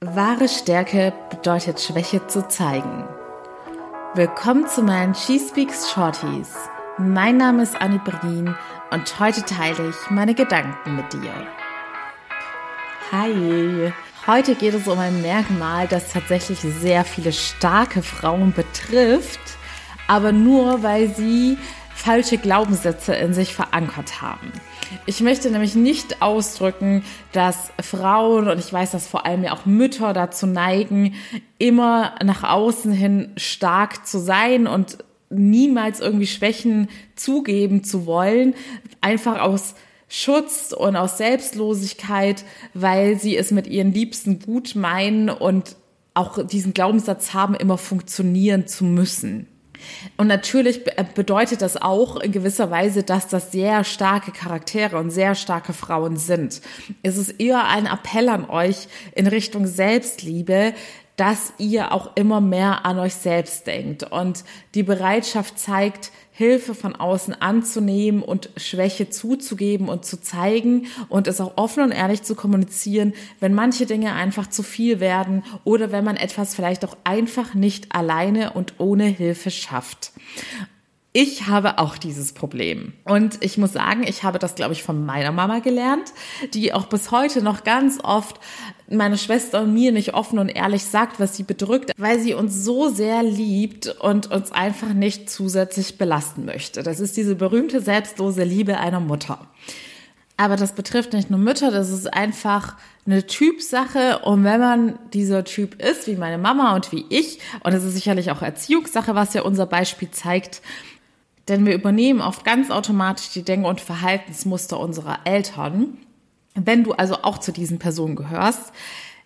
Wahre Stärke bedeutet Schwäche zu zeigen. Willkommen zu meinen She Speaks Shorties. Mein Name ist Annie Brien und heute teile ich meine Gedanken mit dir. Hi, heute geht es um ein Merkmal, das tatsächlich sehr viele starke Frauen betrifft, aber nur weil sie falsche Glaubenssätze in sich verankert haben. Ich möchte nämlich nicht ausdrücken, dass Frauen und ich weiß, dass vor allem ja auch Mütter dazu neigen, immer nach außen hin stark zu sein und niemals irgendwie Schwächen zugeben zu wollen, einfach aus Schutz und aus Selbstlosigkeit, weil sie es mit ihren Liebsten gut meinen und auch diesen Glaubenssatz haben, immer funktionieren zu müssen. Und natürlich äh, bedeutet das auch in gewisser Weise, dass das sehr starke Charaktere und sehr starke Frauen sind. Es ist eher ein Appell an euch in Richtung Selbstliebe, dass ihr auch immer mehr an euch selbst denkt und die Bereitschaft zeigt, Hilfe von außen anzunehmen und Schwäche zuzugeben und zu zeigen und es auch offen und ehrlich zu kommunizieren, wenn manche Dinge einfach zu viel werden oder wenn man etwas vielleicht auch einfach nicht alleine und ohne Hilfe schafft. Ich habe auch dieses Problem. Und ich muss sagen, ich habe das, glaube ich, von meiner Mama gelernt, die auch bis heute noch ganz oft meine Schwester und mir nicht offen und ehrlich sagt, was sie bedrückt, weil sie uns so sehr liebt und uns einfach nicht zusätzlich belasten möchte. Das ist diese berühmte selbstlose Liebe einer Mutter. Aber das betrifft nicht nur Mütter, das ist einfach eine Typsache. Und wenn man dieser Typ ist, wie meine Mama und wie ich, und es ist sicherlich auch Erziehungssache, was ja unser Beispiel zeigt, denn wir übernehmen oft ganz automatisch die Denk- und Verhaltensmuster unserer Eltern. Wenn du also auch zu diesen Personen gehörst,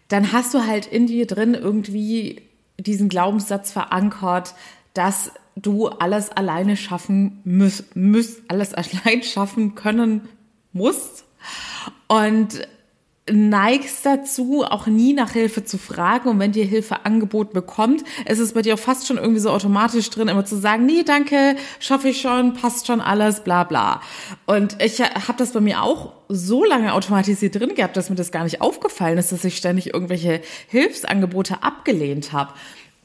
dann hast du halt in dir drin irgendwie diesen Glaubenssatz verankert, dass du alles alleine schaffen müsst, müsst alles allein schaffen können musst. Und neigst dazu, auch nie nach Hilfe zu fragen. Und wenn dir Hilfe angeboten bekommt, ist es bei dir auch fast schon irgendwie so automatisch drin, immer zu sagen, nee, danke, schaffe ich schon, passt schon alles, bla bla. Und ich habe das bei mir auch so lange automatisiert drin gehabt, dass mir das gar nicht aufgefallen ist, dass ich ständig irgendwelche Hilfsangebote abgelehnt habe.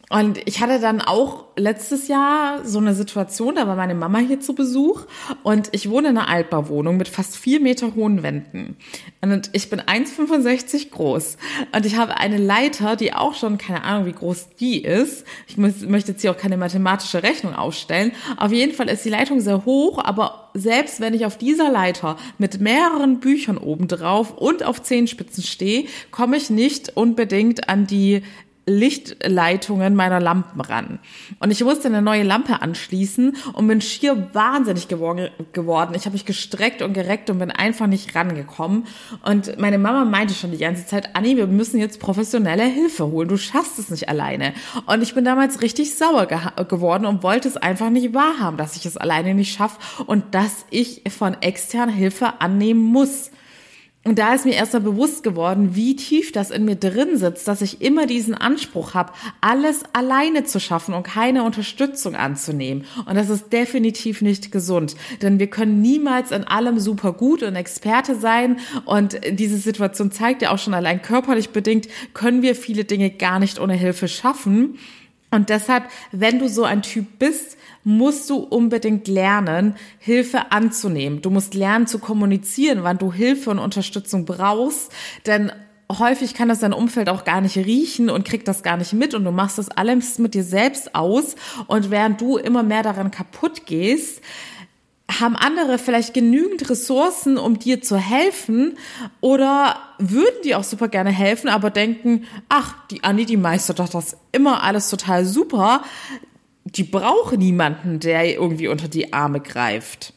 Und ich hatte dann auch letztes Jahr so eine Situation, da war meine Mama hier zu Besuch und ich wohne in einer Altbauwohnung mit fast vier Meter hohen Wänden. Und ich bin 1,65 groß und ich habe eine Leiter, die auch schon, keine Ahnung, wie groß die ist. Ich muss, möchte jetzt hier auch keine mathematische Rechnung aufstellen. Auf jeden Fall ist die Leitung sehr hoch, aber selbst wenn ich auf dieser Leiter mit mehreren Büchern obendrauf und auf Zehenspitzen stehe, komme ich nicht unbedingt an die Lichtleitungen meiner Lampen ran. Und ich musste eine neue Lampe anschließen und bin schier wahnsinnig geworden. Ich habe mich gestreckt und gereckt und bin einfach nicht rangekommen. Und meine Mama meinte schon die ganze Zeit, Anni, wir müssen jetzt professionelle Hilfe holen. Du schaffst es nicht alleine. Und ich bin damals richtig sauer ge geworden und wollte es einfach nicht wahrhaben, dass ich es alleine nicht schaffe und dass ich von externer Hilfe annehmen muss. Und da ist mir erst mal bewusst geworden, wie tief das in mir drin sitzt, dass ich immer diesen Anspruch habe, alles alleine zu schaffen und keine Unterstützung anzunehmen. Und das ist definitiv nicht gesund, denn wir können niemals in allem super gut und Experte sein. Und diese Situation zeigt ja auch schon allein körperlich bedingt, können wir viele Dinge gar nicht ohne Hilfe schaffen. Und deshalb, wenn du so ein Typ bist, musst du unbedingt lernen, Hilfe anzunehmen. Du musst lernen zu kommunizieren, wann du Hilfe und Unterstützung brauchst, denn häufig kann das dein Umfeld auch gar nicht riechen und kriegt das gar nicht mit und du machst das alles mit dir selbst aus und während du immer mehr daran kaputt gehst, haben andere vielleicht genügend Ressourcen, um dir zu helfen oder würden die auch super gerne helfen, aber denken, ach, die Anni, die meistert doch das immer alles total super. Die brauchen niemanden, der irgendwie unter die Arme greift.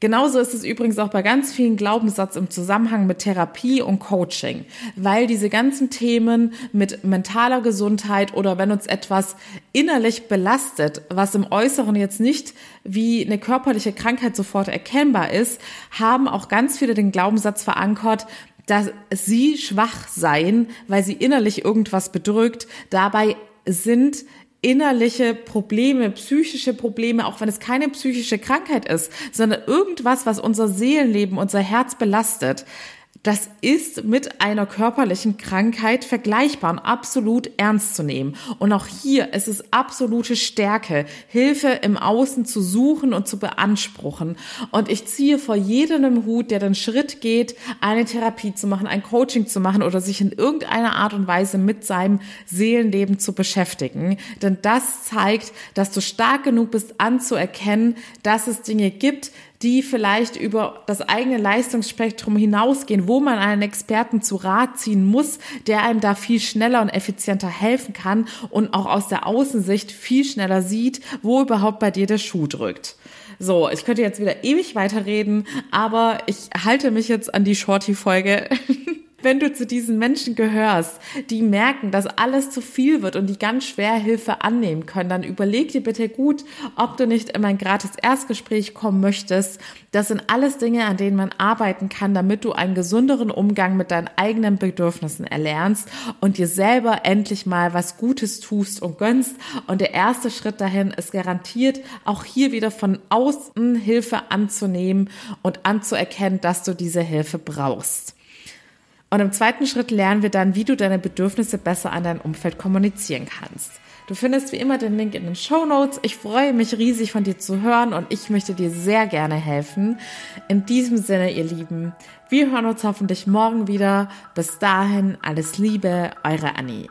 Genauso ist es übrigens auch bei ganz vielen Glaubenssatz im Zusammenhang mit Therapie und Coaching, weil diese ganzen Themen mit mentaler Gesundheit oder wenn uns etwas innerlich belastet, was im Äußeren jetzt nicht wie eine körperliche Krankheit sofort erkennbar ist, haben auch ganz viele den Glaubenssatz verankert, dass sie schwach seien, weil sie innerlich irgendwas bedrückt. Dabei sind innerliche Probleme, psychische Probleme, auch wenn es keine psychische Krankheit ist, sondern irgendwas, was unser Seelenleben, unser Herz belastet, das ist mit einer körperlichen Krankheit vergleichbar und absolut ernst zu nehmen. Und auch hier ist es absolute Stärke, Hilfe im Außen zu suchen und zu beanspruchen. Und ich ziehe vor jedem Hut, der den Schritt geht, eine Therapie zu machen, ein Coaching zu machen oder sich in irgendeiner Art und Weise mit seinem Seelenleben zu beschäftigen. Denn das zeigt, dass du stark genug bist anzuerkennen, dass es Dinge gibt, die vielleicht über das eigene Leistungsspektrum hinausgehen, wo man einen Experten zu Rat ziehen muss, der einem da viel schneller und effizienter helfen kann und auch aus der Außensicht viel schneller sieht, wo überhaupt bei dir der Schuh drückt. So, ich könnte jetzt wieder ewig weiterreden, aber ich halte mich jetzt an die Shorty-Folge. Wenn du zu diesen Menschen gehörst, die merken, dass alles zu viel wird und die ganz schwer Hilfe annehmen können, dann überleg dir bitte gut, ob du nicht in ein gratis Erstgespräch kommen möchtest. Das sind alles Dinge, an denen man arbeiten kann, damit du einen gesünderen Umgang mit deinen eigenen Bedürfnissen erlernst und dir selber endlich mal was Gutes tust und gönnst. Und der erste Schritt dahin ist garantiert, auch hier wieder von außen Hilfe anzunehmen und anzuerkennen, dass du diese Hilfe brauchst. Und im zweiten Schritt lernen wir dann, wie du deine Bedürfnisse besser an dein Umfeld kommunizieren kannst. Du findest wie immer den Link in den Show Notes. Ich freue mich riesig von dir zu hören und ich möchte dir sehr gerne helfen. In diesem Sinne, ihr Lieben, wir hören uns hoffentlich morgen wieder. Bis dahin, alles Liebe, eure Annie.